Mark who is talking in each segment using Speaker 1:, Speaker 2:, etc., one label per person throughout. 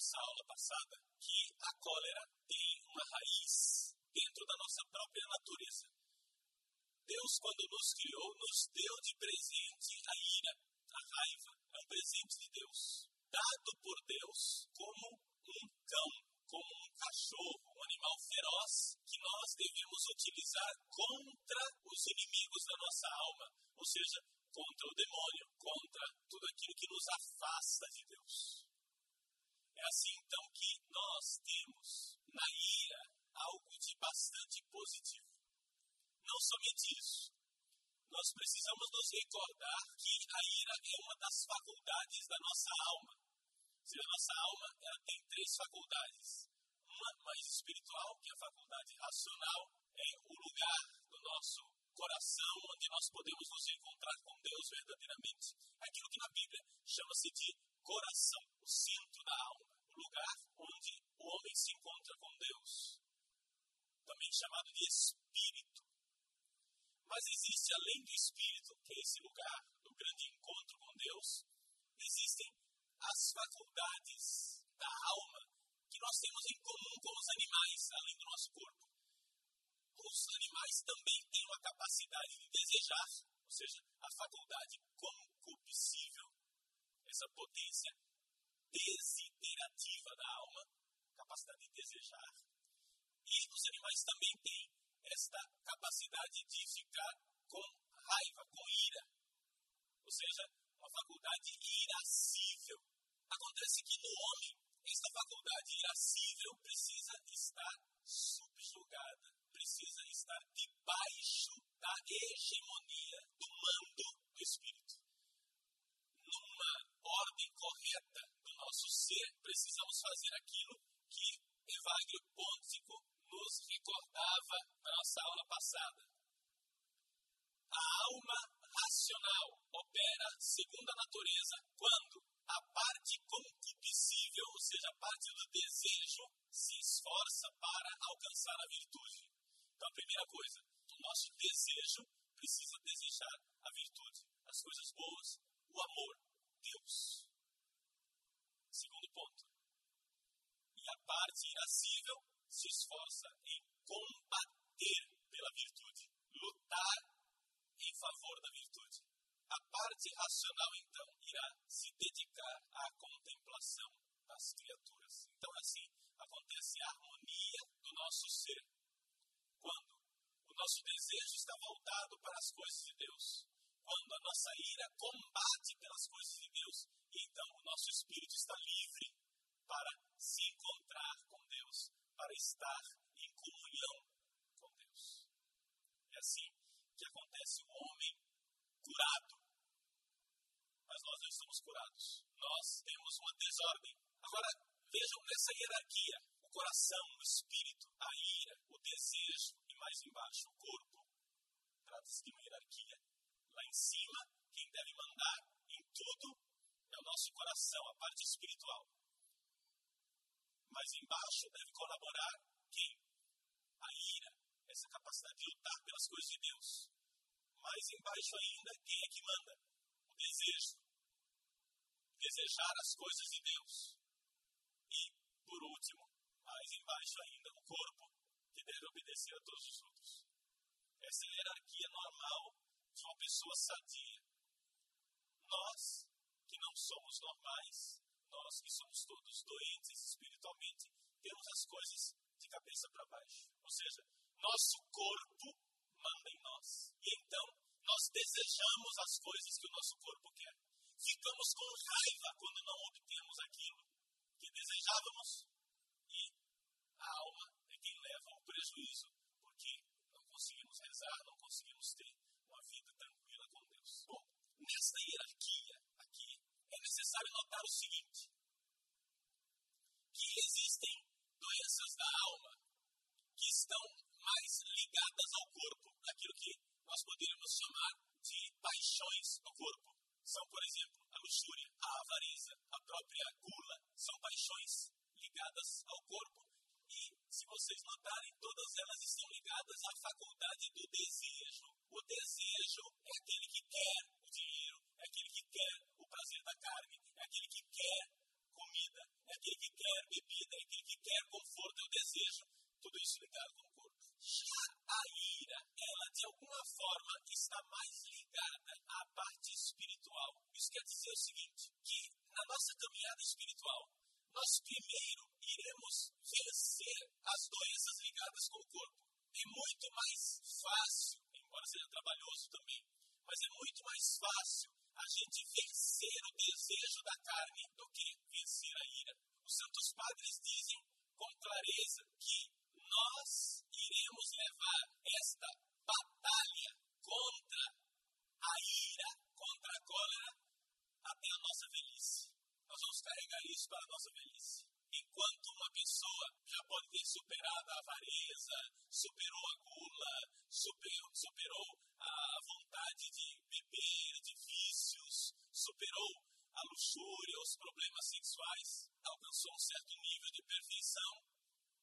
Speaker 1: nossa aula passada que a cólera tem uma raiz dentro da nossa própria natureza. Deus, quando nos criou, nos deu de presente a ira, a raiva. É um presente de Deus, dado por Deus como um cão, como um cachorro, um animal feroz que nós devemos utilizar contra os inimigos da nossa alma, ou seja, contra o demônio, contra tudo aquilo que nos afasta de Deus. É assim então que nós temos na ira algo de bastante positivo. Não somente isso, nós precisamos nos recordar que a ira é uma das faculdades da nossa alma. Se a nossa alma ela tem três faculdades. Uma mais espiritual, que é a faculdade racional, é o lugar do nosso coração onde nós podemos nos encontrar com Deus verdadeiramente. Aquilo que na Bíblia chama-se de coração, o centro da alma, o lugar onde o homem se encontra com Deus. Também chamado de espírito. Mas existe além do espírito, que é esse lugar do grande encontro com Deus, existem as faculdades da alma que nós temos em comum com os animais, além do nosso corpo os animais também têm uma capacidade de desejar, ou seja, a faculdade concupiscível, essa potência desiderativa da alma, capacidade de desejar. E os animais também têm esta capacidade de ficar com raiva, com ira, ou seja, uma faculdade irascível. Acontece que no homem, esta faculdade irascível precisa estar subjugada precisa estar debaixo da hegemonia do mando do Espírito. Numa ordem correta do nosso ser, precisamos fazer aquilo que Evagrio Pôntico nos recordava na nossa aula passada. A alma racional opera segundo a natureza quando a parte concupiscível, ou seja, a parte do desejo, se esforça para alcançar a virtude. Então, a primeira coisa, o nosso desejo precisa desejar a virtude, as coisas boas, o amor, Deus. Segundo ponto. E a parte irascível se esforça em combater pela virtude, lutar em favor da virtude. A parte racional, então, irá se dedicar à contemplação das criaturas. Então, assim, acontece a harmonia do nosso ser quando o nosso desejo está voltado para as coisas de Deus, quando a nossa ira combate pelas coisas de Deus, então o nosso espírito está livre para se encontrar com Deus, para estar em comunhão com Deus. É assim que acontece o homem curado. Mas nós não estamos curados. Nós temos uma desordem. Agora, vejam nessa hierarquia: o coração, o espírito, a ira, desejo e mais embaixo o corpo. Trata-se de uma hierarquia. Lá em cima, quem deve mandar em tudo é o nosso coração, a parte espiritual. Mas embaixo deve colaborar quem? A ira, essa capacidade de lutar pelas coisas de Deus. Mais embaixo ainda, quem é que manda? O desejo. Desejar as coisas de Deus. E, por último, mais embaixo ainda, o corpo, que deve obedecer a todos os outros. Essa hierarquia normal de uma pessoa sadia. Nós, que não somos normais, nós que somos todos doentes espiritualmente, temos as coisas de cabeça para baixo. Ou seja, nosso corpo manda em nós. E então, nós desejamos as coisas que o nosso corpo quer. Ficamos com raiva quando não obtemos aquilo que desejávamos. E a alma quem leva ao prejuízo, porque não conseguimos rezar, não conseguimos ter uma vida tranquila com Deus. Bom, nesta hierarquia aqui, é necessário notar o seguinte: que existem doenças da alma que estão mais ligadas ao corpo, aquilo que nós poderíamos chamar de paixões do corpo. São, por exemplo, a luxúria, a avareza, a própria gula, são paixões ligadas ao corpo. E, se vocês notarem, todas elas estão ligadas à faculdade do desejo. O desejo é aquele que quer o dinheiro, é aquele que quer o prazer da carne, é aquele que quer comida, é aquele que quer bebida, é aquele que quer conforto, é o desejo. Tudo isso ligado com o corpo. Já a ira, ela de alguma forma está mais ligada à parte espiritual. Isso quer dizer o seguinte: que na nossa caminhada espiritual, nós primeiro iremos vencer as doenças ligadas com o corpo. É muito mais fácil, embora seja trabalhoso também, mas é muito mais fácil a gente vencer o desejo da carne do que vencer a ira. Os santos padres dizem com clareza que nós iremos levar esta batalha contra a ira, contra a cólera, até a nossa velhice. Nós vamos carregar isso para a nossa velhice. Enquanto uma pessoa já pode ter superado a avareza, superou a gula, superou, superou a vontade de beber, de vícios, superou a luxúria, os problemas sexuais, alcançou um certo nível de perfeição,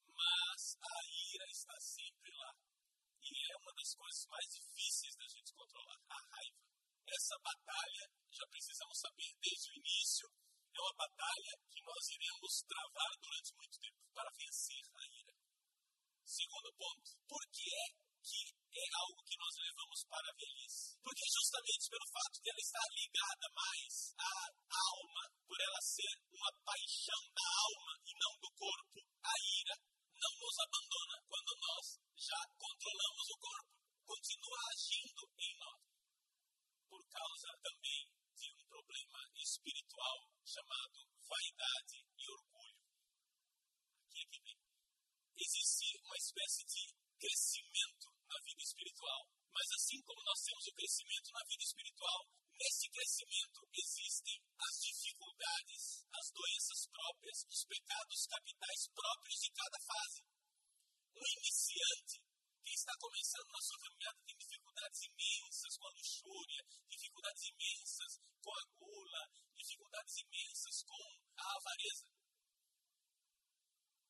Speaker 1: mas a ira está sempre lá. E é uma das coisas mais difíceis da gente controlar, a raiva. Essa batalha, já precisamos saber desde o início, é uma batalha que nós iremos travar durante muito tempo para vencer a ira. Segundo ponto, por que é que é algo que nós levamos para a velhice? Porque justamente pelo fato de ela estar ligada mais à alma, por ela ser uma paixão da alma e não do corpo, a ira não nos abandona quando nós já controlamos o corpo, continua agindo em nós. Por causa também problema espiritual chamado vaidade e orgulho. Aqui, aqui vem. Existe uma espécie de crescimento na vida espiritual. Mas assim como nós temos o crescimento na vida espiritual, nesse crescimento existem as dificuldades, as doenças próprias, os pecados capitais próprios de cada fase. Um iniciante que está começando na sua caminhada tem dificuldades imensas com a luxúria, dificuldades imensas com a gula, dificuldades imensas com a avareza.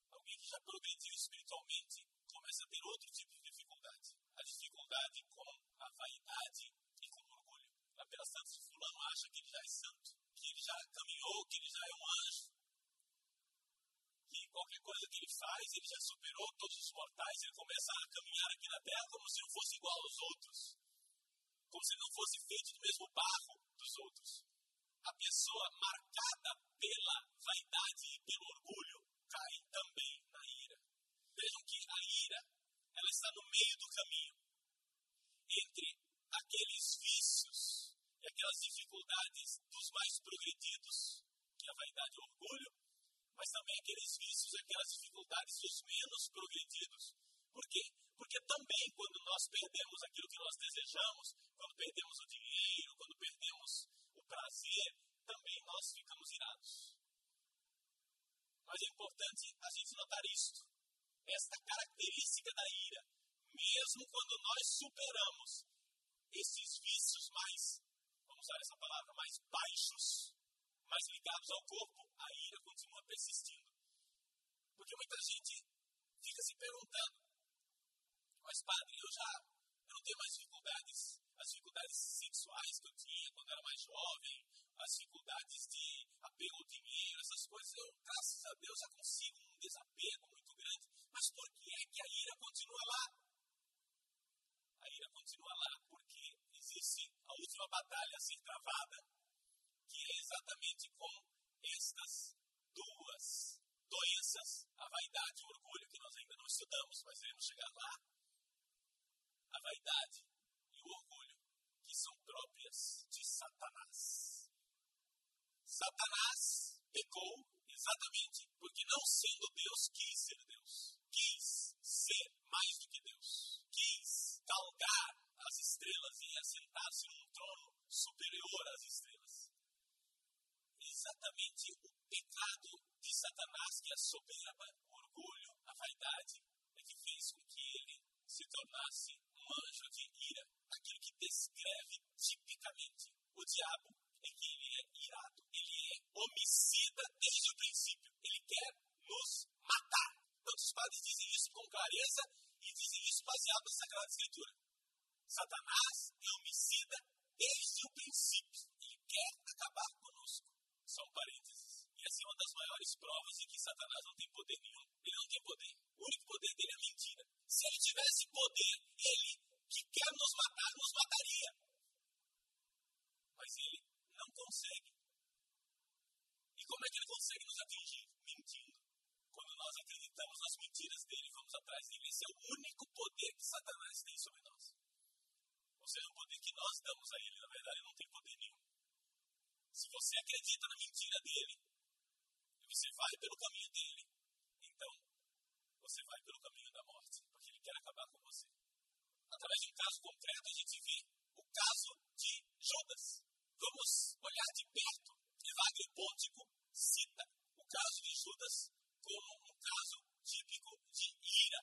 Speaker 1: Alguém que já progrediu espiritualmente começa a ter outro tipo de dificuldade. A dificuldade com a vaidade e com o orgulho. Apenas tanto fulano acha que ele já é santo, que ele já caminhou, que ele já é um anjo, qualquer coisa que ele faz, ele já superou todos os mortais, ele começa a caminhar aqui na terra como se não fosse igual aos outros, como se não fosse feito do mesmo barro dos outros. A pessoa marcada pela vaidade e pelo orgulho cai também na ira. Vejam que a ira ela está no meio do caminho entre aqueles vícios e aquelas dificuldades dos mais progredidos, que é a vaidade e o orgulho, mas também aqueles vícios aquelas dificuldades dos menos progredidos. Por quê? Porque também quando nós perdemos aquilo que nós desejamos, quando perdemos o dinheiro, quando perdemos o prazer, também nós ficamos irados. Mas é importante a gente notar isto. Esta característica da ira, mesmo quando nós superamos esses vícios mais, vamos usar essa palavra, mais baixos, mais ligados ao corpo, a ira continua persistindo. Porque muita gente fica se perguntando, mas padre, eu já eu não tenho mais dificuldades, as dificuldades sexuais que eu tinha quando era mais jovem, as dificuldades de apego ao dinheiro, essas coisas, eu, graças a Deus, já consigo um desapego muito grande. Mas por que é que a ira continua lá? A ira continua lá porque existe a última batalha a ser travada, é exatamente com estas duas doenças, a vaidade e o orgulho, que nós ainda não estudamos, mas iremos chegar lá. A vaidade e o orgulho, que são próprias de Satanás. Satanás pecou exatamente porque, não sendo Deus, quis ser Deus. Quis ser mais do que Deus. Quis galgar as estrelas e assentar-se num trono superior às estrelas. Exatamente o pecado de Satanás, que é a soberba, o orgulho, a vaidade, é que fez com que ele se tornasse um anjo de ira. Aquilo que descreve tipicamente o diabo é que ele é irado, ele é homicida desde o princípio. Ele quer nos matar. Tantos padres dizem isso com clareza e dizem isso baseado na Sagrada Escritura. Satanás é homicida desde o princípio. Ele quer acabar conosco. São parênteses. Essa é uma das maiores provas de que Satanás não tem poder nenhum. Ele não tem poder. O único poder dele é mentira. Se ele tivesse poder, ele que quer nos matar, nos mataria. Mas ele não consegue. E como é que ele consegue nos atingir? Mentindo. Quando nós acreditamos nas mentiras dele, vamos atrás dele. Esse é o único poder que Satanás tem sobre nós. Ou seja, o poder que nós damos a ele, na verdade, não tem poder nenhum. Se você acredita na mentira dele, você vai pelo caminho dele, então você vai pelo caminho da morte, porque ele quer acabar com você. Através de um caso concreto, a gente vê o caso de Judas. Vamos olhar de perto. Evagrio Pontico cita o caso de Judas como um caso típico de ira.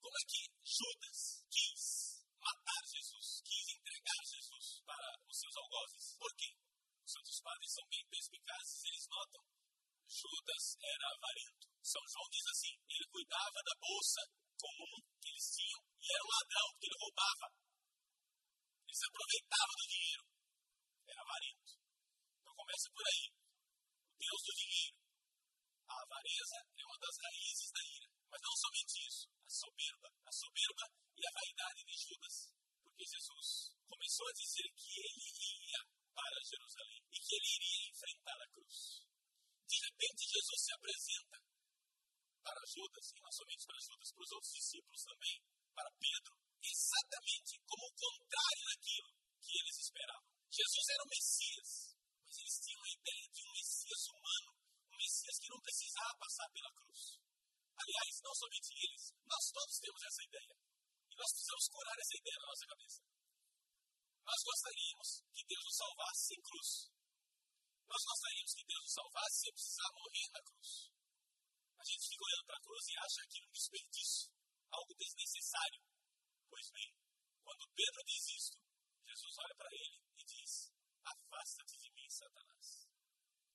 Speaker 1: Como é que Judas quis matar Jesus, quis entregar Jesus para os seus algozes? Por quê? Os padres são bem perspicazes, eles notam. Judas era avarento. São João diz assim: ele cuidava da bolsa comum que eles tinham e era um ladrão, porque ele roubava. Ele se aproveitava do dinheiro. Era avarento. Então começa por aí. O Deus do dinheiro. A avareza é uma das raízes da ira. Mas não somente isso. A soberba. A soberba e a vaidade de Judas. Porque Jesus começou a dizer que ele ia para Jerusalém e que ele iria enfrentar a cruz. De repente, Jesus se apresenta para Judas, e não somente para Judas, para os outros discípulos também, para Pedro, exatamente como o contrário daquilo que eles esperavam. Jesus era o Messias, mas eles tinham a ideia de um Messias humano, um Messias que não precisava passar pela cruz. Aliás, não somente eles, nós todos temos essa ideia. E nós precisamos curar essa ideia na nossa cabeça. Nós gostaríamos que Deus nos salvasse sem cruz. Nós gostaríamos que Deus nos salvasse sem precisar morrer na cruz. A gente fica olhando para a cruz e acha aquilo um desperdício, algo desnecessário. Pois bem, quando Pedro diz isto, Jesus olha para ele e diz: Afasta-te de mim, Satanás.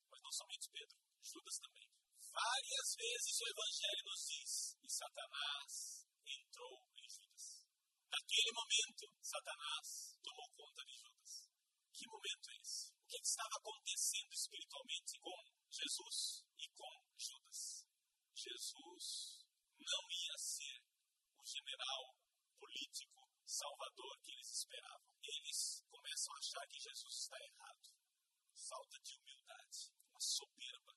Speaker 1: Mas não somente Pedro, Judas também. Várias vezes o Evangelho nos diz: E Satanás entrou em Judas. Naquele momento, Satanás tomou conta de Judas. Que momento é esse? O que estava acontecendo espiritualmente com Jesus e com Judas? Jesus não ia ser o general político salvador que eles esperavam. Eles começam a achar que Jesus está errado. Falta de humildade, uma soberba.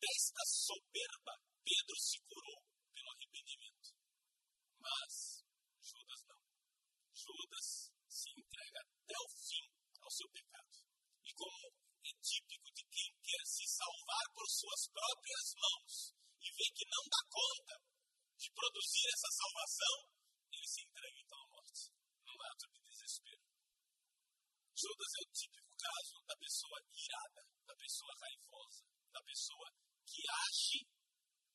Speaker 1: Desta soberba, Pedro se curou pelo arrependimento. Mas Judas não. Judas se entrega até o fim ao seu pecado. E como é típico de quem quer se salvar por suas próprias mãos, e vê que não dá conta de produzir essa salvação, ele se entrega então à morte, num ato de desespero. Judas é o típico caso da pessoa irada, da pessoa raivosa, da pessoa que age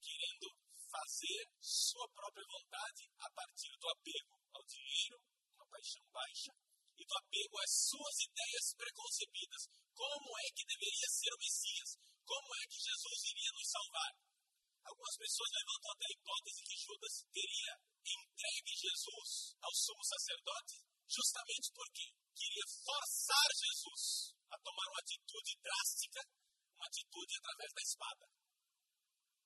Speaker 1: querendo fazer sua própria vontade a partir do apego ao dinheiro, paixão baixa, e do apego às suas ideias preconcebidas. Como é que deveria ser o Messias? Como é que Jesus iria nos salvar? Algumas pessoas levantam até a hipótese que Judas teria entregue Jesus ao sumo sacerdote justamente porque queria forçar Jesus a tomar uma atitude drástica, uma atitude através da espada.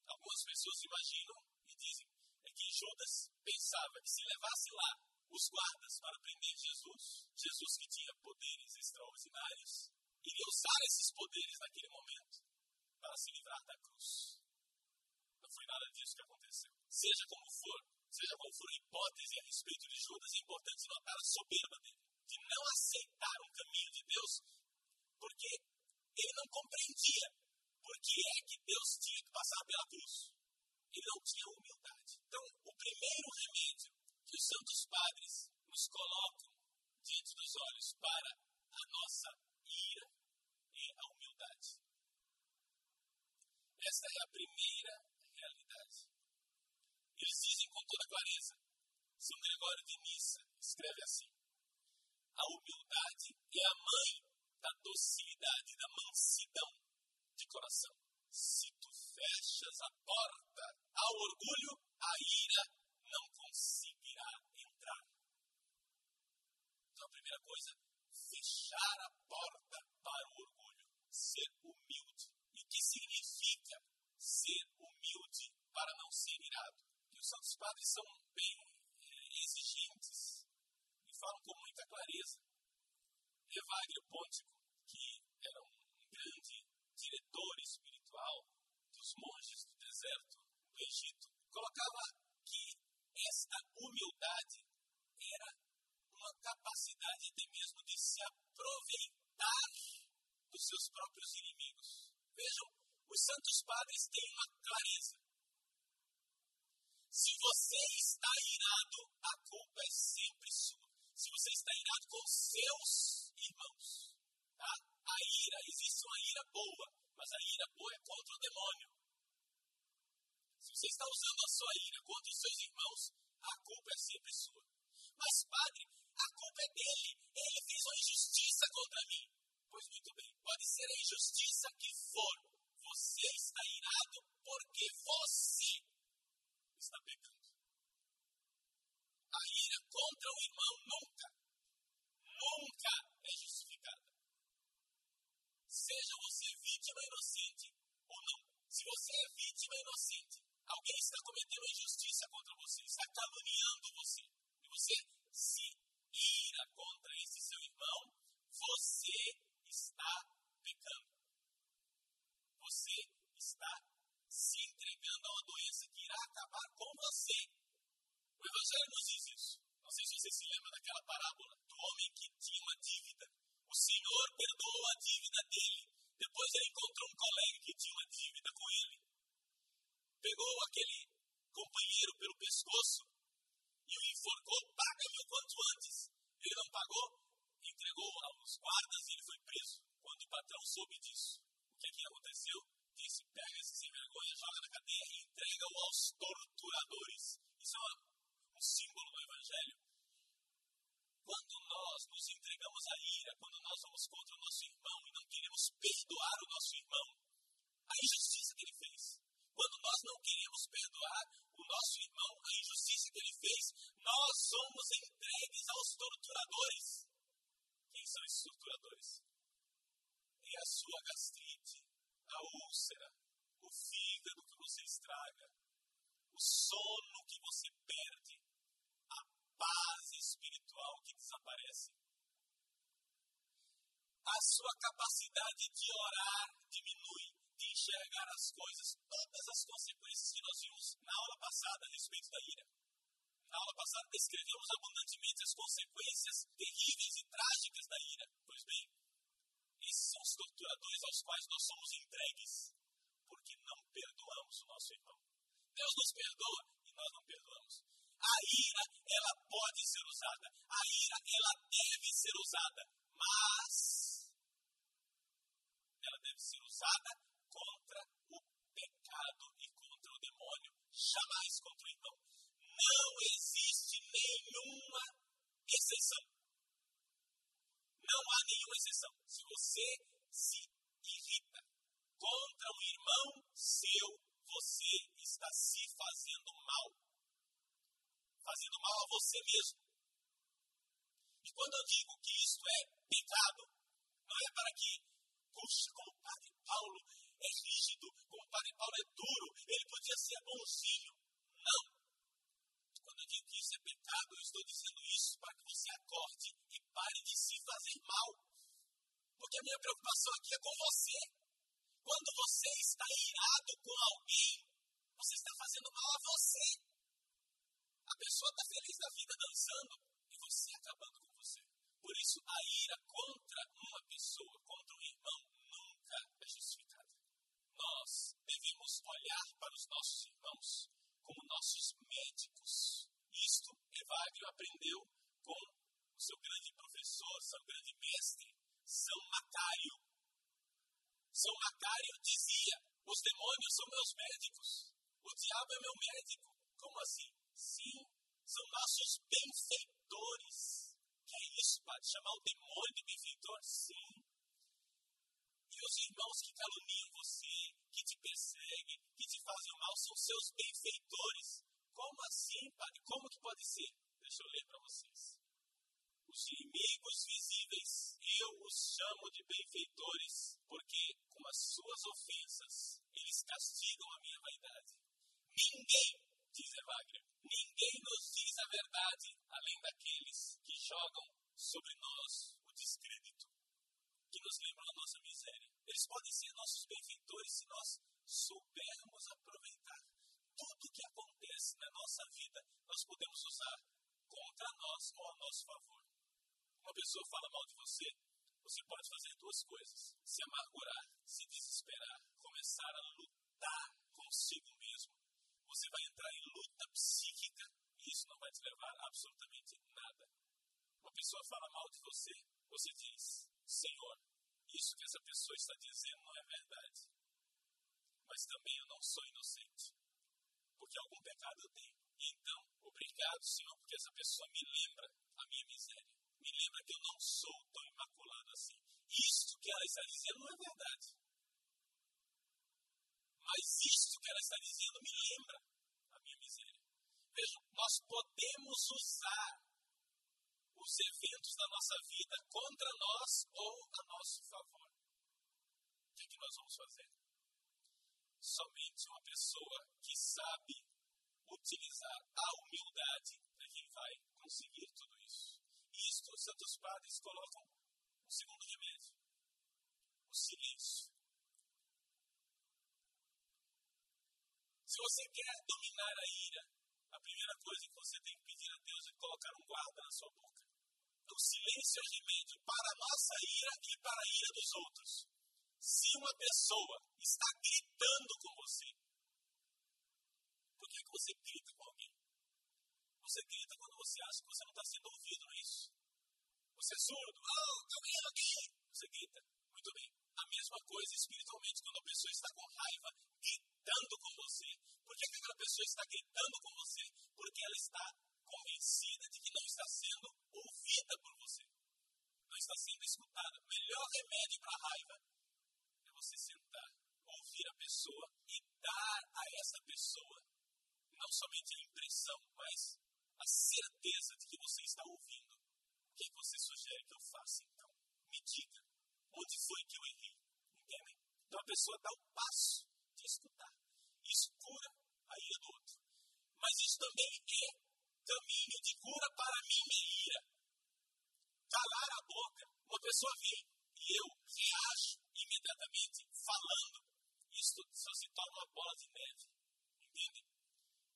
Speaker 1: Algumas pessoas imaginam e dizem é que Judas pensava que se levasse lá os guardas para prender Jesus, Jesus que tinha poderes extraordinários, iria usar esses poderes naquele momento para se livrar da cruz foi nada disso que aconteceu. Seja como for, seja qual for a hipótese a respeito de Judas, é importante notar a soberba dele, de não aceitar um caminho de Deus, porque ele não compreendia por que é que Deus tinha que passar pela cruz. Ele não tinha humildade. Então, o primeiro remédio que os santos padres nos colocam diante dos olhos para a nossa ira é a humildade. Esta é a primeira realidade. Eles dizem com toda clareza. São Gregório de Nissa escreve assim: A humildade é a mãe da docilidade, da mansidão de coração. Se tu fechas a porta ao orgulho, a ira não conseguirá primeira coisa, fechar a porta para o orgulho, ser humilde. E o que significa ser humilde para não ser irado? Que os santos padres são bem eh, exigentes e falam com muita clareza. Evagrio Pontico, que era um grande diretor espiritual dos monges do deserto do Egito, colocava que esta humildade era uma capacidade até mesmo de se aproveitar dos seus próprios inimigos. Vejam, os santos padres têm uma clareza. Se você está irado, a culpa é sempre sua. Se você está irado com seus irmãos, tá? a ira, existe uma ira boa, mas a ira boa é contra o demônio. Se você está usando a sua ira contra os seus irmãos, a culpa é sempre sua. Mas, padre, a culpa é dele. Ele fez uma injustiça contra mim. Pois muito bem, pode ser a injustiça que for. Você está irado porque você está pecando. A ira contra o irmão nunca, nunca é justificada. Seja você vítima inocente ou não. Se você é vítima inocente, alguém está cometendo injustiça contra você, está caluniando você, e você se ira contra esse seu irmão, você está pecando. Você está se entregando a uma doença que irá acabar com você. O Evangelho nos diz isso. Não sei se você se lembra daquela parábola do homem que tinha uma dívida. O Senhor perdoou a dívida dele. Depois ele encontrou um colega que tinha uma dívida com ele. Pegou aquele companheiro pelo pescoço e o enforcou, paga-me o quanto antes. Ele não pagou, entregou aos guardas e ele foi preso. Quando o patrão soube disso, o que, é que aconteceu? Disse: pega esse sem vergonha, joga na cadeia e entrega-o aos torturadores. Isso é um símbolo do Evangelho. Quando nós nos entregamos à ira, quando nós vamos contra o nosso irmão e não queremos perdoar o nosso irmão, a injustiça que ele fez. Quando nós não queremos perdoar o nosso irmão, a injustiça que ele fez, nós somos entregues aos torturadores. Quem são esses torturadores? A sua gastrite, a úlcera, o fígado que você estraga, o sono que você perde, a paz espiritual que desaparece. A sua capacidade de orar diminui, de enxergar as coisas, todas as consequências que nós vimos na aula passada a respeito da ira. Na aula passada descrevemos abundantemente as consequências terríveis e trágicas da ira. Pois bem, esses são os torturadores aos quais nós somos entregues, porque não perdoamos o nosso irmão. Deus nos perdoa e nós não perdoamos. A ira, ela pode ser usada. A ira, ela deve ser usada. Mas ela deve ser usada contra o pecado e contra o demônio, jamais contra o irmão não existe nenhuma exceção. Não há nenhuma exceção. Se você se irrita contra um irmão seu, você está se fazendo mal. Fazendo mal a você mesmo. E quando eu digo que isto é pecado, não é para que, puxa, como o Padre Paulo é rígido, como o Padre Paulo é duro, ele podia ser bonzinho. Não que isso é pecado, eu estou dizendo isso para que você acorde e pare de se fazer mal. Porque a minha preocupação aqui é com você. Quando você está irado com alguém, você está fazendo mal a você. A pessoa está feliz da vida dançando e você acabando com você. Por isso, a ira contra uma pessoa, contra um irmão, nunca é justificada. Nós devemos olhar para os nossos irmãos como nossos médicos isto Evagrio aprendeu com o seu grande professor, seu grande mestre, São Macário. São Macário dizia: os demônios são meus médicos, o diabo é meu médico. Como assim? Sim, são nossos benfeitores. Que é isso, padre? Chamar o demônio de benfeitor? Sim. E os irmãos que caluniam você, que te perseguem, que te fazem mal, são seus benfeitores. Como assim, padre? Como que pode ser? Deixa eu ler para vocês. Os inimigos visíveis, eu os chamo de benfeitores, porque com as suas ofensas eles castigam a minha vaidade. Ninguém, diz Evagrio, ninguém nos diz a verdade, além daqueles que jogam sobre nós o descrédito, que nos lembram a nossa miséria. Eles podem ser nossos benfeitores se nós soubermos aproveitar tudo que acontece na nossa vida, nós podemos usar com nós ou a nosso favor. Uma pessoa fala mal de você, você pode fazer duas coisas: se amargurar, se desesperar, começar a lutar consigo mesmo. Você vai entrar em luta psíquica e isso não vai te levar a absolutamente nada. Uma pessoa fala mal de você, você diz: Senhor, isso que essa pessoa está dizendo não é verdade. Mas também eu não sou inocente. Porque algum pecado eu tenho. Então, obrigado, Senhor, porque essa pessoa me lembra a minha miséria. Me lembra que eu não sou tão imaculado assim. Isto que ela está dizendo não é verdade. Mas isto que ela está dizendo me lembra a minha miséria. Vejam, nós podemos usar os eventos da nossa vida contra nós ou a nosso favor. O que, é que nós vamos fazer? Somente uma pessoa que sabe utilizar a humildade é quem vai conseguir tudo isso. E isto os santos padres colocam um segundo remédio: o silêncio. Se você quer dominar a ira, a primeira coisa que você tem que pedir a Deus é colocar um guarda na sua boca. O silêncio é remédio para a nossa ira e para a ira dos outros. Se uma pessoa está gritando com você, por que, que você grita com alguém? Você grita quando você acha que você não está sendo ouvido, não é isso? Você é surdo? Oh, alguém aqui! Você grita. Muito bem. A mesma coisa espiritualmente, quando a pessoa está com raiva, gritando com você. Por que, que aquela pessoa está gritando com você? Porque ela está convencida de que não está sendo ouvida por você. Não está sendo escutada. O melhor remédio para a raiva você sentar, ouvir a pessoa e dar a essa pessoa não somente a impressão, mas a certeza de que você está ouvindo. O que você sugere que eu faça então? Me diga. Onde foi que eu errei? Entendem? Então a pessoa dá o passo de escutar. Isso cura a ira do outro. Mas isso também é caminho de cura para a minha ira. Calar a boca. Uma pessoa vem e eu reajo imediatamente falando. Isto só se torna uma bola de neve. Entende?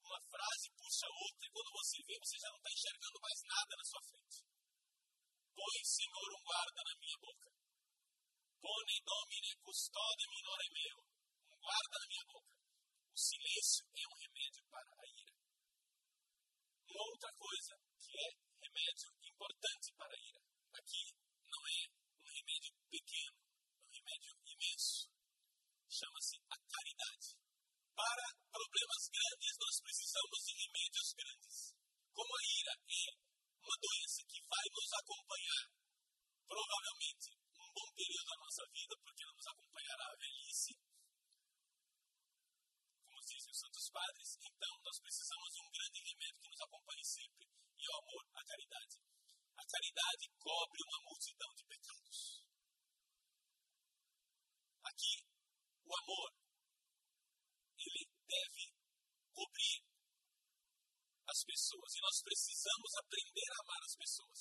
Speaker 1: Uma frase puxa outra e quando você vê, você já não está enxergando mais nada na sua frente. Põe, Senhor, um guarda na minha boca. Pone domine custode minore meu. Um guarda na minha boca. O silêncio é um remédio para a ira uma outra coisa que é remédio importante para a ira. Aqui não é um remédio pequeno, é um remédio imenso. Chama-se a caridade. Para problemas grandes, nós precisamos de remédios grandes. Como a ira é uma doença que vai nos acompanhar, provavelmente, um bom período da nossa vida, porque ela nos acompanhará a velhice, dizem os santos padres, então nós precisamos de um grande remédio que nos acompanhe sempre, e é o amor, a caridade. A caridade cobre uma multidão de pecados. Aqui, o amor, ele deve cobrir as pessoas, e nós precisamos aprender a amar as pessoas.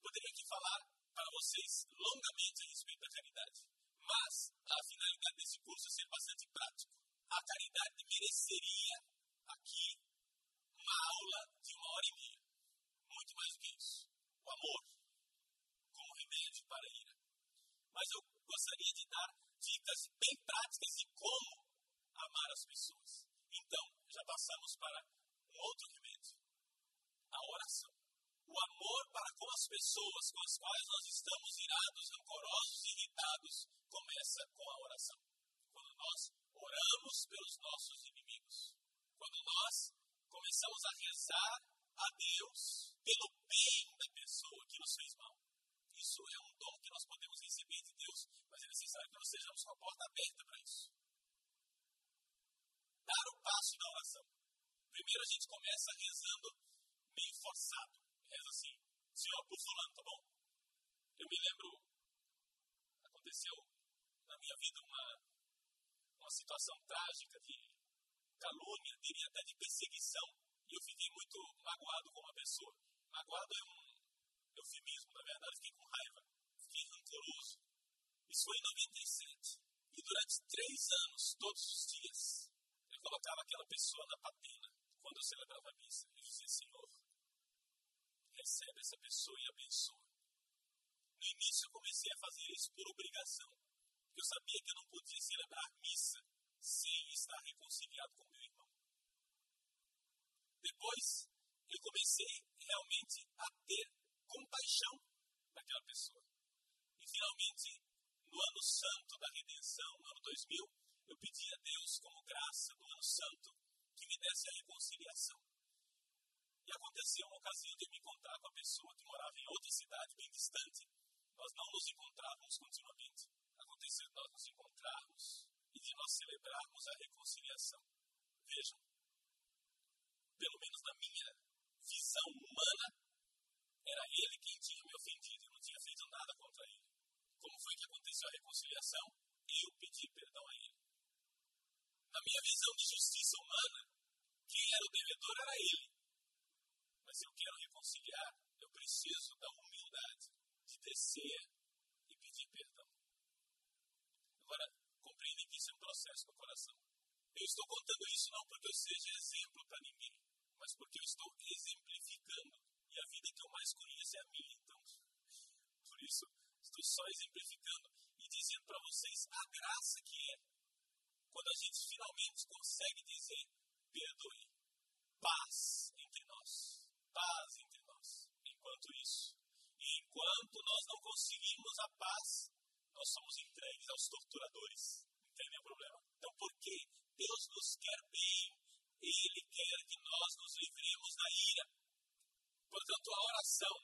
Speaker 1: Poderia aqui falar para vocês longamente a respeito da caridade. Mas a finalidade desse curso é ser bastante prático. A caridade mereceria aqui uma aula de uma hora e meia. Muito mais do que isso. O amor como remédio para a ira. Mas eu gostaria de dar dicas bem práticas de como amar as pessoas. Então, já passamos para um outro remédio: a oração o amor para com as pessoas com as quais nós estamos irados, rancorosos e irritados começa com a oração. Quando nós oramos pelos nossos inimigos, quando nós começamos a rezar a Deus pelo bem da pessoa que nos fez mal. Isso é um dom que nós podemos receber de Deus, mas é necessário que nós estejamos com a porta aberta para isso. Dar o passo da oração. Primeiro a gente começa rezando meio forçado reza assim, Senhor, por fulano, tá bom? Eu me lembro, aconteceu na minha vida uma, uma situação trágica de calúnia, diria até de perseguição, e eu fiquei muito magoado com uma pessoa. Magoado é um eufemismo, na verdade, fiquei com raiva, fiquei rancoroso. Isso foi em 97. E durante três anos, todos os dias, eu colocava aquela pessoa na papina quando eu celebrava a missa. Eu dizia, Senhor, recebe essa pessoa e abençoa. No início eu comecei a fazer isso por obrigação. Eu sabia que eu não podia celebrar missa sem estar reconciliado com meu irmão. Depois eu comecei realmente a ter compaixão daquela pessoa. E finalmente, no ano santo da redenção, no ano 2000, eu pedi a Deus como graça do ano santo que me desse a reconciliação. E aconteceu uma ocasião de eu me encontrar com a pessoa que morava em outra cidade bem distante. Nós não nos encontrávamos continuamente. Aconteceu de nós nos encontrarmos e de nós celebrarmos a reconciliação. Vejam, pelo menos na minha visão humana, era ele quem tinha me ofendido. Eu não tinha feito nada contra ele. Como foi que aconteceu a reconciliação? Eu pedi perdão a ele. Na minha visão de justiça humana, quem era o devedor era ele. Mas eu quero reconciliar, eu preciso da humildade de descer e pedir perdão. Agora, compreendem que isso é um processo no coração. Eu estou contando isso não porque eu seja exemplo para ninguém, mas porque eu estou exemplificando. E a vida que eu mais conheço é a minha, então. Por isso, estou só exemplificando e dizendo para vocês a graça que é quando a gente finalmente consegue dizer perdoe, paz entre nós, paz entre nós. Enquanto isso, e enquanto nós não conseguimos a paz, nós somos entregues aos torturadores. Entendem o problema? Então, por que Deus nos quer bem? Ele quer que nós nos livremos da ira. Portanto, a oração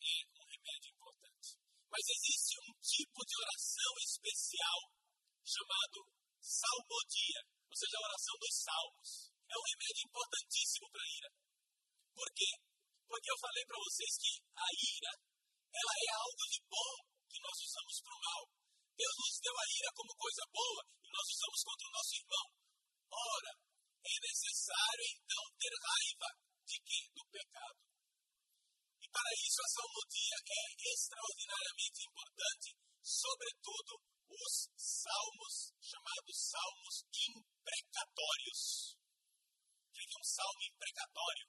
Speaker 1: é um remédio importante. Mas existe um tipo de oração especial chamado salmodia, ou seja, a oração dos salmos. É um remédio importantíssimo para a ira. Por quê? Porque eu falei para vocês que a ira, ela é algo de bom que nós usamos para o mal. Deus nos deu a ira como coisa boa e nós usamos contra o nosso irmão. Ora, é necessário então ter raiva de quem? Do pecado. Para isso a salmodia é extraordinariamente importante, sobretudo os salmos, chamados salmos imprecatórios. O que é um salmo imprecatório?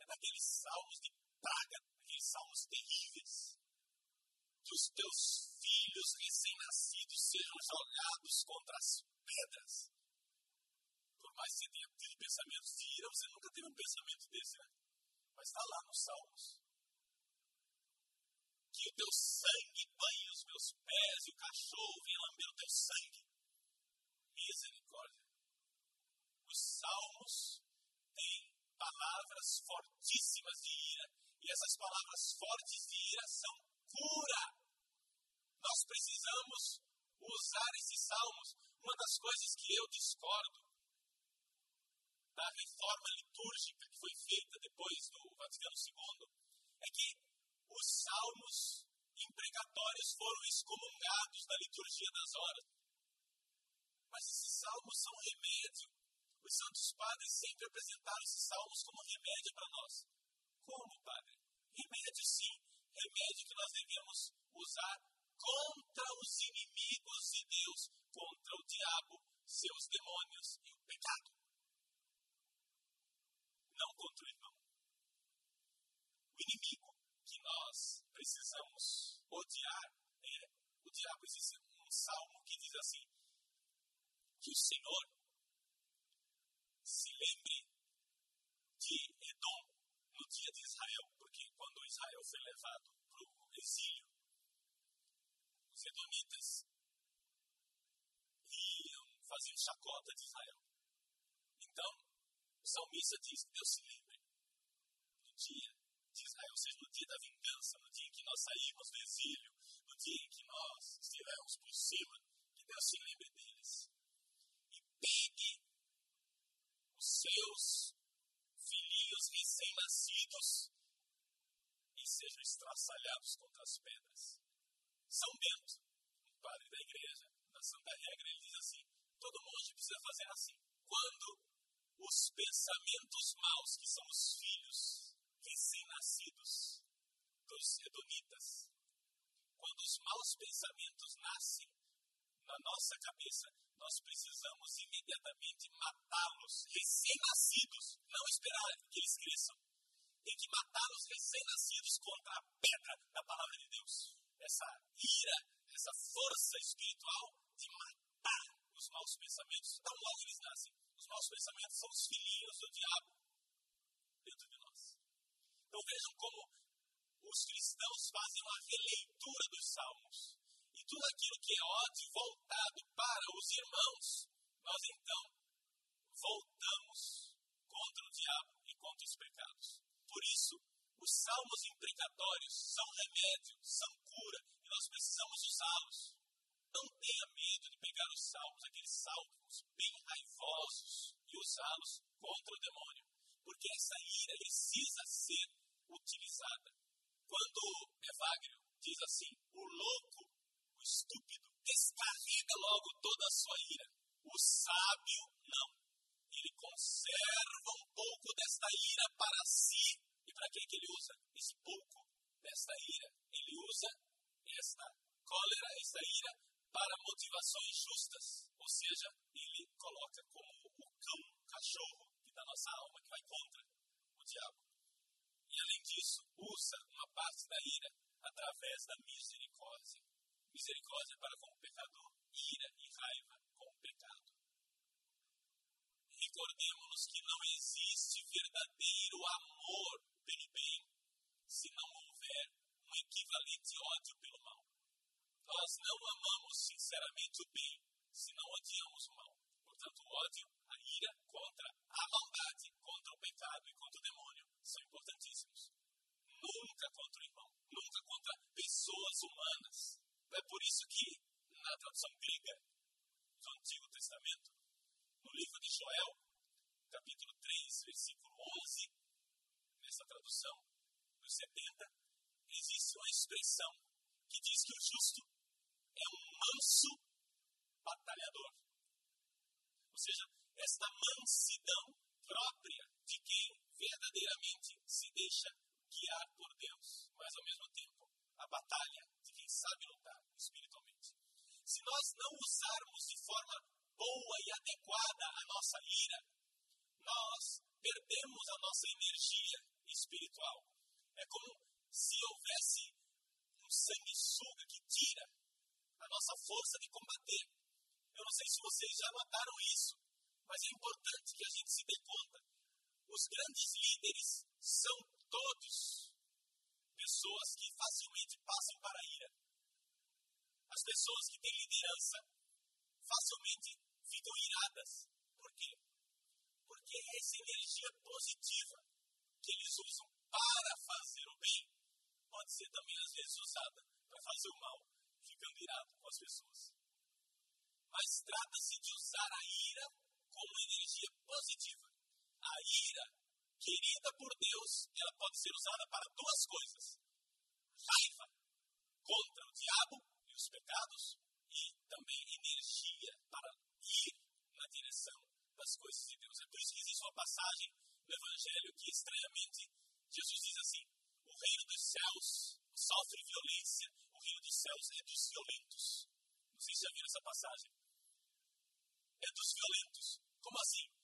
Speaker 1: É daqueles salmos de praga, daqueles salmos terríveis. Que os teus filhos recém-nascidos sejam jogados contra as pedras. Por mais que você tenha tido pensamentos de ira, você nunca teve um pensamento desse, né? Mas está lá nos salmos que o teu sangue banhe os meus pés e o cachorro venha lamber o teu sangue. Misericórdia. Os salmos têm palavras fortíssimas de ira, e essas palavras fortes de ira são cura. Nós precisamos usar esses salmos. Uma das coisas que eu discordo da reforma litúrgica que foi feita depois do Vaticano II é que os salmos imprecatórios foram excomungados da liturgia das horas. Mas esses salmos são remédio. Os santos padres sempre apresentaram esses salmos como remédio para nós. Como, padre? Remédio, sim. Remédio que nós devemos usar contra os inimigos de Deus, contra o diabo, seus demônios e o pecado. Não contra o irmão. O inimigo nós precisamos odiar é o diabo. Existe um salmo que diz assim: que o Senhor se lembre de Edom no dia de Israel, porque quando Israel foi levado para o exílio, os edomitas iam fazer chacota de Israel. Então, o salmista diz: Deus se lembre no dia de Israel, ou seja, no dia da vingança, no dia em que nós saímos do exílio, no dia em que nós estivemos por cima, que Deus se lembre deles. E pegue os seus filhinhos recém-nascidos e sejam estraçalhados contra as pedras. São Bento, um padre da igreja, da Santa Regra, ele diz assim: todo monge precisa fazer assim. Quando os pensamentos maus, que são os filhos recém-nascidos dos Edonitas. Quando os maus pensamentos nascem na nossa cabeça, nós precisamos imediatamente matá-los recém-nascidos, não esperar que eles cresçam. Tem que matá-los recém-nascidos contra a pedra da palavra de Deus. essa ira, essa força espiritual de matar os maus pensamentos. Tão logo eles nascem. Os maus pensamentos são os filhinhos do diabo. Então vejam como os cristãos fazem uma releitura dos salmos. E tudo aquilo que é ódio voltado para os irmãos, nós então voltamos contra o diabo e contra os pecados. Por isso, os salmos imprecatórios são remédio, são cura, e nós precisamos usá-los. Não tenha medo de pegar os salmos, aqueles salmos bem raivosos, e usá-los contra o demônio, porque essa ira precisa ser utilizada. Quando Evagrio diz assim, o louco, o estúpido, descarrega logo toda a sua ira. O sábio, não. Ele conserva um pouco desta ira para si para que, que ele usa esse pouco desta ira? Ele usa esta cólera, esta ira, para motivações justas. Ou seja, ele coloca como o cão, o cachorro da nossa alma, que vai contra o diabo. E além disso, usa uma parte da ira através da misericórdia. Misericórdia para com o pecador, ira e raiva com o pecado. Recordemos-nos que não existe verdadeiro amor pelo bem se não houver um equivalente ódio pelo mal. Nós não amamos sinceramente o bem se não odiamos o mal. Portanto, o ódio, a ira contra a maldade, contra o pecado e contra o demônio são importantíssimos. Nunca contra o irmão, nunca contra pessoas humanas. É por isso que, na tradução grega do Antigo Testamento, no livro de Joel, capítulo 3, versículo 11, nessa tradução, nos 70, existe uma expressão que diz que o justo é um manso batalhador. Ou seja, esta mansidão própria de quem verdadeiramente se deixa guiar por Deus, mas ao mesmo tempo a batalha de quem sabe lutar espiritualmente. Se nós não usarmos de forma boa e adequada a nossa ira, nós perdemos a nossa energia espiritual. É como se houvesse um sanguessuga que tira a nossa força de combater. Eu não sei se vocês já notaram isso, mas é importante que a gente se dê conta. Os grandes líderes são todos pessoas que facilmente passam para a ira. As pessoas que têm liderança facilmente ficam iradas. Por quê? Porque essa energia positiva que eles usam para fazer o bem pode ser também às vezes usada para fazer o mal, ficando irado com as pessoas. Mas trata-se de usar a ira como energia positiva. Querida por Deus, ela pode ser usada para duas coisas: raiva contra o diabo e os pecados, e também energia para ir na direção das coisas de Deus. É por isso que existe uma passagem no Evangelho que, estranhamente, Jesus diz assim: o reino dos céus sofre violência, o reino dos céus é dos violentos. Não sei se já viram essa passagem. É dos violentos. Como assim?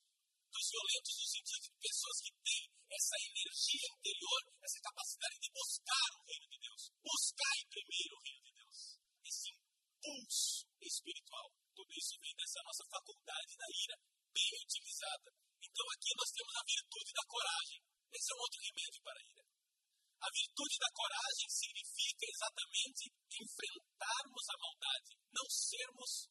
Speaker 1: Dos violentos no sentido de pessoas que têm essa energia interior, essa capacidade de buscar o reino de Deus, buscar imprimir o reino de Deus. Esse impulso espiritual. Tudo isso vem dessa nossa faculdade da ira, bem utilizada. Então aqui nós temos a virtude da coragem. Esse é um outro remédio para a ira. A virtude da coragem significa exatamente enfrentarmos a maldade, não sermos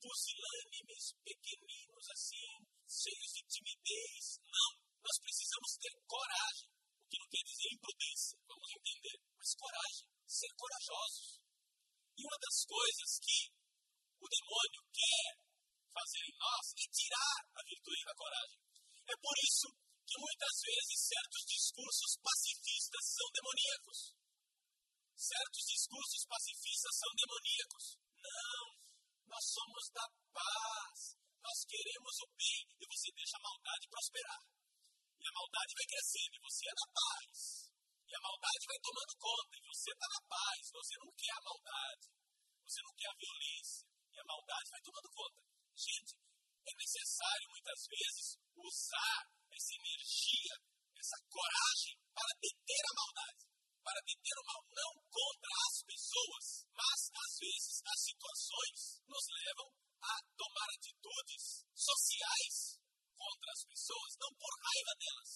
Speaker 1: pusilânimes, pequeninos assim, cheios de timidez. Não, nós precisamos ter coragem, o que não quer dizer imprudência, vamos entender, mas coragem, ser corajosos. E uma das coisas que o demônio quer fazer em nós é tirar a virtude da coragem. É por isso que muitas vezes certos discursos pacifistas são demoníacos. Certos discursos pacifistas são demoníacos. Não, nós somos da paz. Nós queremos o bem e você deixa a maldade prosperar. E a maldade vai crescendo e você é da paz. E a maldade vai tomando conta e você está na paz. Você não quer a maldade. Você não quer a violência. E a maldade vai tomando conta. Gente, é necessário muitas vezes usar essa energia, essa coragem para deter a maldade, para deter o mal, não contra as pessoas, mas às vezes as situações nos levam a tomar atitudes sociais contra as pessoas, não por raiva delas,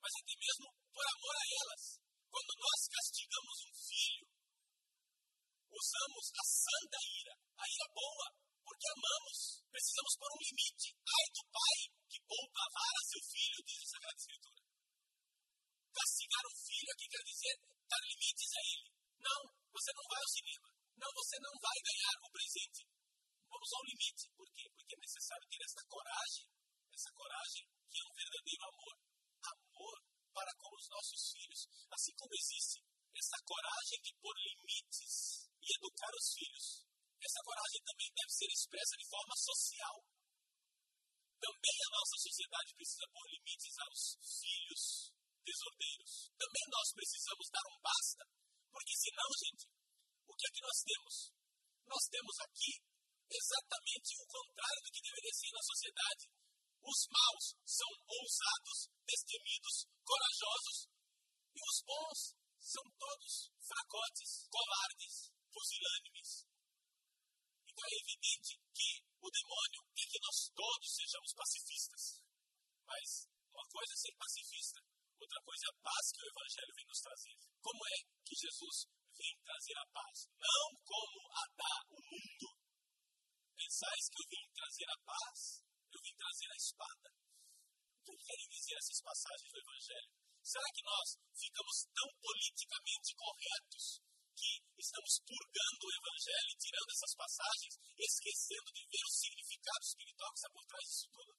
Speaker 1: mas até mesmo por amor a elas. Quando nós castigamos um filho, usamos a santa ira, a ira boa, porque amamos. Precisamos pôr um limite. Ai do pai que poupa vara seu filho, diz a Sagrada Escritura. Castigar um filho aqui quer dizer dar limites a ele. Não, você não vai ao cinema. Não, você não vai ganhar o presente. Vamos ao limite. Por quê? Porque é necessário ter essa coragem, essa coragem que é um verdadeiro amor. Amor para com os nossos filhos. Assim como existe essa coragem de pôr limites e educar os filhos, essa coragem também deve ser expressa de forma social. Também a nossa sociedade precisa pôr limites aos filhos desordeiros. Também nós precisamos dar um basta, porque senão, gente, o que é que nós temos? Nós temos aqui exatamente o contrário do que deveria ser na sociedade. Os maus são ousados, destemidos, corajosos, e os bons são todos fracotes, covardes, pusilânimes. Então é evidente que o demônio quer que nós todos sejamos pacifistas. Mas uma coisa é ser pacifista, outra coisa é a paz que o Evangelho vem nos trazer. Como é que Jesus vem trazer a paz? Não como a dar o mundo. Pensais que eu vim trazer a paz? Eu vim trazer a espada. O que querem dizer essas passagens do Evangelho? Será que nós ficamos tão politicamente corretos que estamos purgando o Evangelho e tirando essas passagens, esquecendo de ver o significado espiritual que está por trás disso tudo?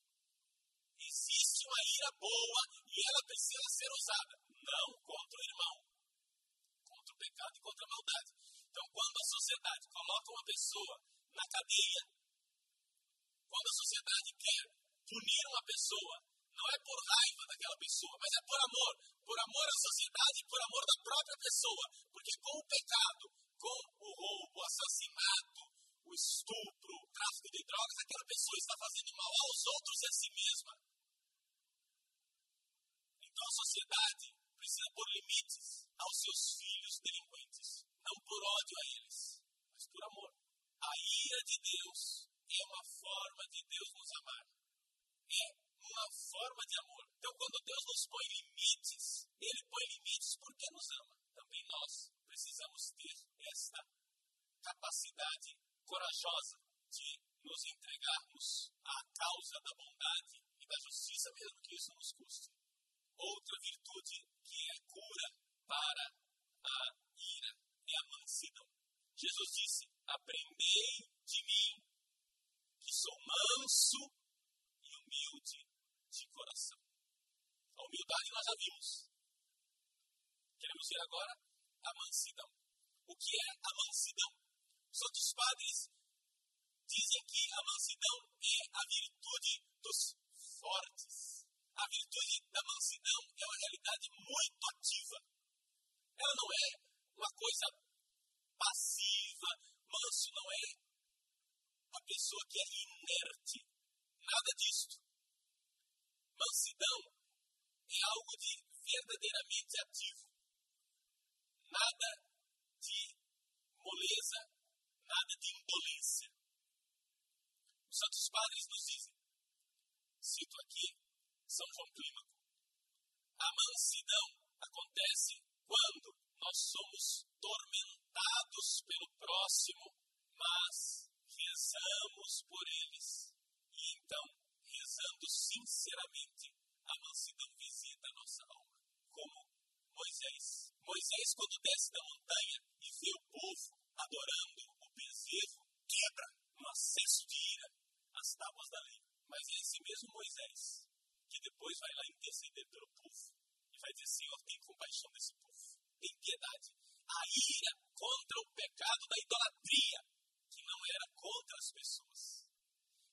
Speaker 1: Existe uma ira boa e ela precisa ser usada, não contra o irmão, contra o pecado e contra a maldade. Então, quando a sociedade coloca uma pessoa na cadeia, quando a sociedade quer punir uma pessoa, não é por raiva daquela pessoa, mas é por amor. Por amor à sociedade e por amor da própria pessoa. Porque com o pecado, com o roubo, o assassinato, o estupro, o tráfico de drogas, aquela pessoa está fazendo mal aos outros e a si mesma. Então a sociedade precisa pôr limites aos seus filhos delinquentes. Não por ódio a eles, mas por amor. A ira de Deus é uma forma de Deus nos amar. É uma forma de amor. Então, quando Deus nos põe limites, Ele põe limites porque nos ama. Também nós precisamos ter esta capacidade corajosa de nos entregarmos à causa da bondade e da justiça, mesmo que isso nos custe. Outra virtude que é cura para a ira é a mansidão. Jesus disse: Aprendei de mim, que sou manso e humilde de coração. A humildade nós já vimos. Queremos ver agora a mansidão. O que é a mansidão? Os outros padres dizem que a mansidão é a virtude dos fortes. A virtude da mansidão é uma realidade muito ativa. Ela não é uma coisa passiva, manso não é a pessoa que é inerte. Nada disto. Mansidão é algo de verdadeiramente ativo. Nada de moleza, nada de indolência. Os santos padres nos dizem, cito aqui São João Clímaco, a mansidão acontece quando nós somos tormentados pelo próximo, mas rezamos por eles. E então rezando sinceramente, a mansidão visita a nossa alma. Como Moisés. Moisés, quando desce da montanha e vê o povo adorando o bezerro, quebra no acesso de ira as tábuas da lei. Mas é esse mesmo Moisés que depois vai lá interceder pelo povo e vai dizer: Senhor, tem compaixão desse povo, tem piedade. A ira contra o pecado da idolatria, que não era contra as pessoas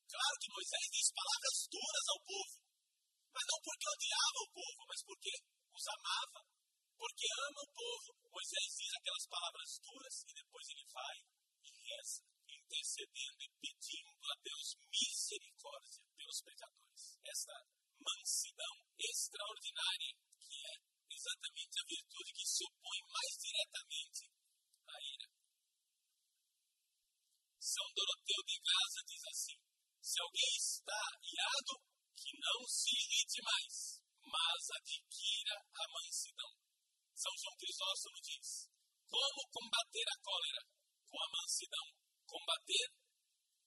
Speaker 1: Claro que Moisés diz palavras duras ao povo, mas não porque odiava o povo, mas porque os amava, porque ama o povo. Moisés diz aquelas palavras duras e depois ele vai e reza, intercedendo e pedindo a Deus misericórdia pelos pecadores. Essa mansidão extraordinária que é exatamente a virtude que se opõe mais diretamente à ira. São Doroteu de Gaza diz assim: se alguém está irado, que não se irrite mais, mas adquira a mansidão. São João Crisóstomo diz: como combater a cólera? Com a mansidão. Combater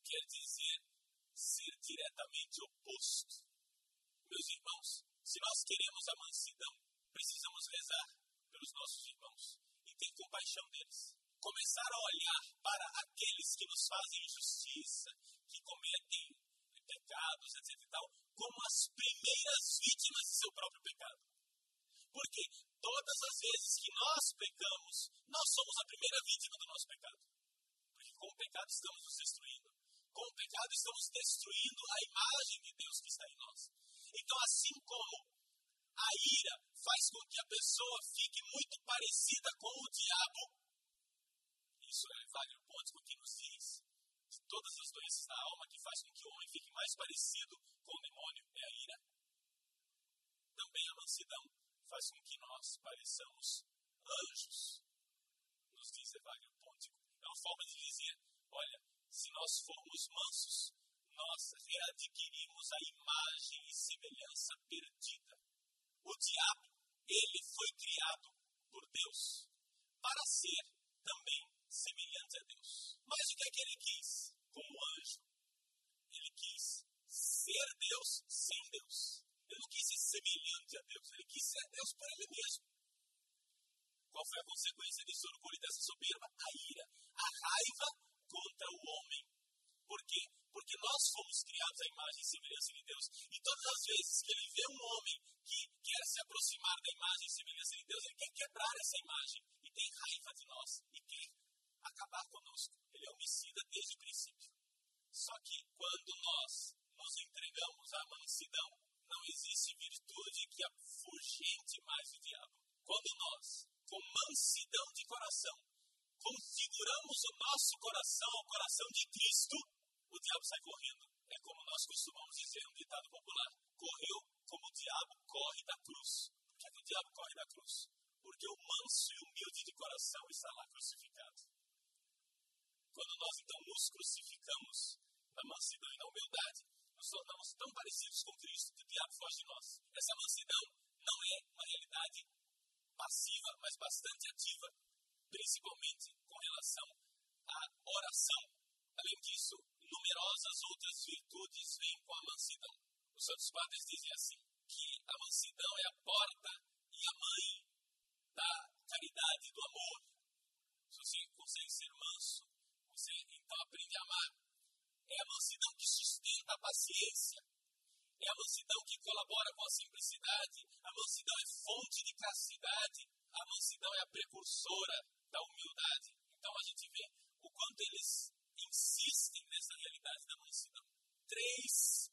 Speaker 1: quer dizer ser diretamente oposto. Meus irmãos, se nós queremos a mansidão, precisamos rezar pelos nossos irmãos e ter compaixão deles. Começar a olhar para aqueles que nos fazem injustiça, que cometem pecados, etc. E tal, como as primeiras vítimas de seu próprio pecado. Porque todas as vezes que nós pecamos, nós somos a primeira vítima do nosso pecado. Porque com o pecado estamos nos destruindo. Com o pecado estamos destruindo a imagem de Deus que está em nós. Então, assim como a ira faz com que a pessoa fique muito parecida com o diabo, isso é Wagner Pontes que nos diz de todas as doenças da alma que faz com que o homem fique mais parecido com o demônio é a ira. Também a mansidão faz com que nós pareçamos anjos, nos diz Evagrio Pontico. É uma forma de dizer, olha, se nós formos mansos, nós readquirimos a imagem e semelhança perdida. O diabo, ele foi criado por Deus para ser também semelhante a Deus. Mas o que é que ele quis como anjo? Ele quis ser Deus sem Deus. Ele não quis ser semelhante a Deus, ele quis ser Deus por ele mesmo. Qual foi a consequência orgulho e dessa soberba? A ira, a raiva contra o homem. Por quê? Porque nós fomos criados à imagem e semelhança de Deus. E todas as vezes que ele vê um homem que quer se aproximar da imagem e semelhança de Deus, ele quer quebrar essa imagem. E tem raiva de nós. E quer acabar conosco. Ele é homicida desde o princípio. Só que quando nós nos entregamos à mansidão, não existe virtude que afugente mais o diabo. Quando nós, com mansidão de coração, configuramos o nosso coração ao coração de Cristo, o diabo sai correndo. É como nós costumamos dizer um ditado popular: correu como o diabo corre da cruz. Por que, que o diabo corre da cruz? Porque o manso e humilde de coração está lá crucificado. Quando nós então nos crucificamos na mansidão e na humildade, nos tornamos tão parecidos com Cristo que o diabo foge de nós. Essa mansidão não é uma realidade passiva, mas bastante ativa, principalmente com relação à oração. Além disso, numerosas outras virtudes vêm com a mansidão. Os santos padres dizem assim, que a mansidão é a porta e a mãe da caridade e do amor. Se você consegue ser manso, você então aprende a amar. É a mansidão que sustenta a paciência. É a mansidão que colabora com a simplicidade. A mansidão é fonte de castidade. A mansidão é a precursora da humildade. Então a gente vê o quanto eles insistem nessa realidade da mansidão. Três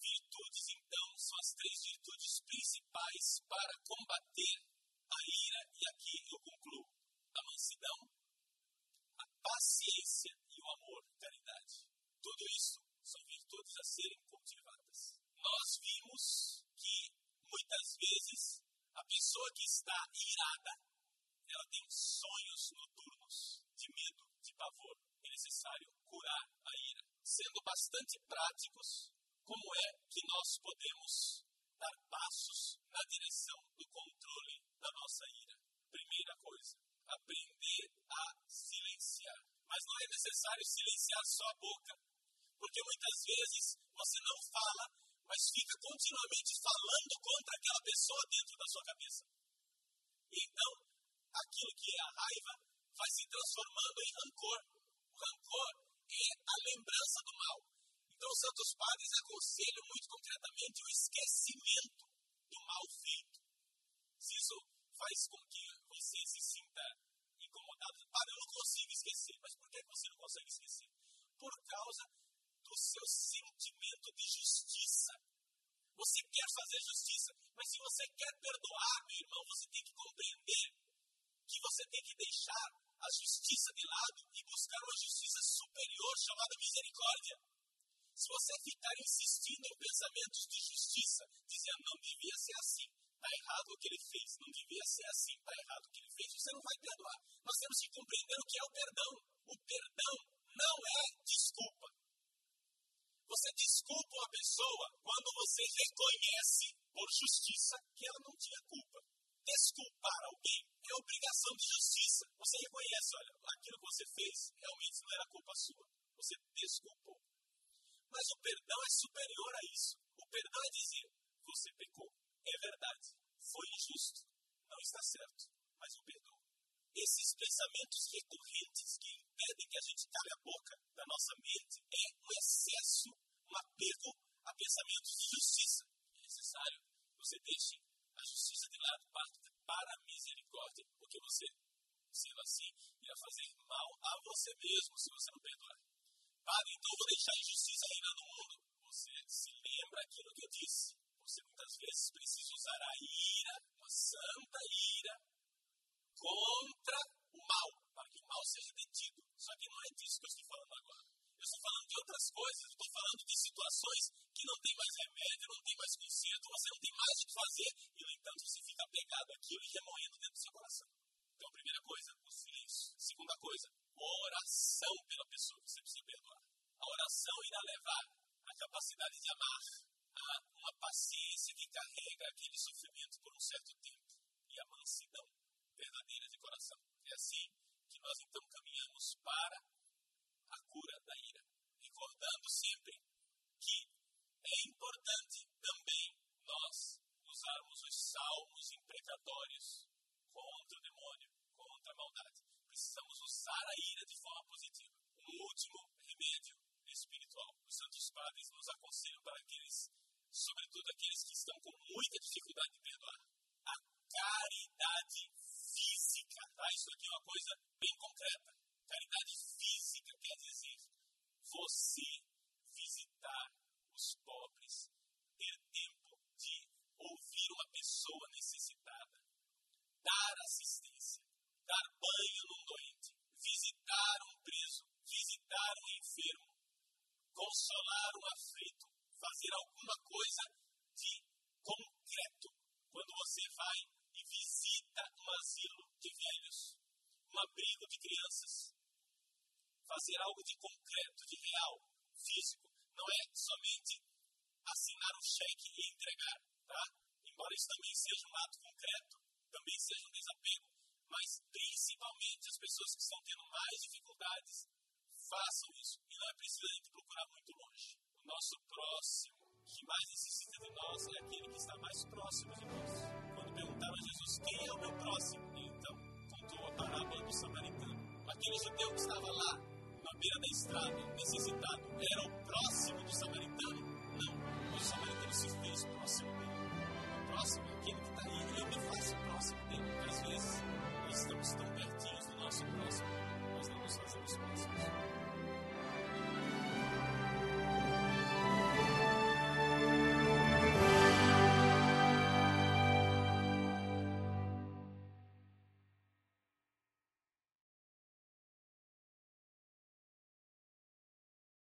Speaker 1: virtudes, então, são as três virtudes principais para combater a ira, e aqui eu concluo. A mansidão, a paciência e o amor, caridade. Tudo isso são virtudes a serem cultivadas. Nós vimos que, muitas vezes, a pessoa que está irada, ela tem sonhos noturnos de medo, de pavor. Necessário curar a ira. Sendo bastante práticos, como é que nós podemos dar passos na direção do controle da nossa ira? Primeira coisa, aprender a silenciar. Mas não é necessário silenciar só a boca, porque muitas vezes você não fala, mas fica continuamente falando contra aquela pessoa dentro da sua cabeça. Então, aquilo que é a raiva vai se transformando em rancor. Rancor é a lembrança do mal. Então, os santos padres aconselham muito concretamente o esquecimento do mal feito. Se isso faz com que você se sinta incomodado, padre, eu não consigo esquecer. Mas por que você não consegue esquecer? Por causa do seu sentimento de justiça. Você quer fazer justiça, mas se você quer perdoar, meu irmão, você tem que compreender que você tem que deixar a justiça de lado e buscar uma justiça superior chamada misericórdia. Se você ficar insistindo em pensamentos de justiça, dizendo não devia ser assim, Está errado o que ele fez. Não devia ser assim. Está errado o que ele fez. Você não vai perdoar. Nós temos que compreender o que é o perdão. O perdão não é desculpa. Você desculpa uma pessoa quando você reconhece por justiça que ela não tinha culpa. Desculpar alguém é obrigação de justiça. Você reconhece, olha, aquilo que você fez realmente não era culpa sua. Você desculpou. Mas o perdão é superior a isso. O perdão é dizer: você pecou, é verdade, foi injusto, não está certo, mas eu perdoo. Esses pensamentos recorrentes que impedem que a gente cale a boca da nossa mente é um excesso, um apego a pensamentos de justiça. É necessário que você deixe a justiça de lado, parte para a misericórdia, porque você, sendo assim, irá fazer mal a você mesmo se você não perdoar. Padre, então vou deixar a injustiça reinar no mundo. Você se lembra aquilo que eu disse. Você muitas vezes precisa usar a ira, uma santa ira, contra o mal, para que o mal seja detido. Só que não é disso que eu estou falando agora. Eu estou falando de outras coisas, estou falando de situações que não tem mais remédio, não tem mais conserto, você não tem mais o que fazer, e no entanto você fica apegado àquilo e remoendo dentro do seu coração. Então, primeira coisa, o silêncio. Segunda coisa, oração pela pessoa que você precisa perdoar. A oração irá levar a capacidade de amar, a uma paciência que carrega aquele sofrimento por um certo tempo e a mansidão verdadeira de coração. É assim que nós então caminhamos para a cura da ira, recordando sempre que é importante também nós usarmos os salmos imprecatórios contra o demônio, contra a maldade precisamos usar a ira de forma positiva. Um último remédio espiritual. Os santos padres nos aconselham para aqueles, sobretudo aqueles que estão com muita dificuldade de perdoar. A caridade física. Tá? Isso aqui é uma coisa bem concreta. Caridade física quer dizer você visitar os pobres, ter tempo de ouvir uma pessoa necessitada, dar assistência dar banho num doente, visitar um preso, visitar um enfermo, consolar um aflito, fazer alguma coisa de concreto. Quando você vai e visita um asilo de velhos, um abrigo de crianças, fazer algo de concreto, de real, físico, não é somente assinar um cheque e entregar, tá? Embora isso também seja um ato concreto, também seja um desapego, mas principalmente as pessoas que estão tendo mais dificuldades, façam isso. E não é preciso a gente procurar muito longe. O nosso próximo, que mais necessita de nós, é aquele que está mais próximo de nós. Quando perguntaram a Jesus quem é o meu próximo, ele então contou a parábola do samaritano. Aquele judeu que estava lá, na beira da estrada, necessitado, era o próximo do samaritano? Não. O samaritano se fez próximo dele. O próximo é aquele que está aí. Eu me faço próximo dele. Às vezes, Christmas.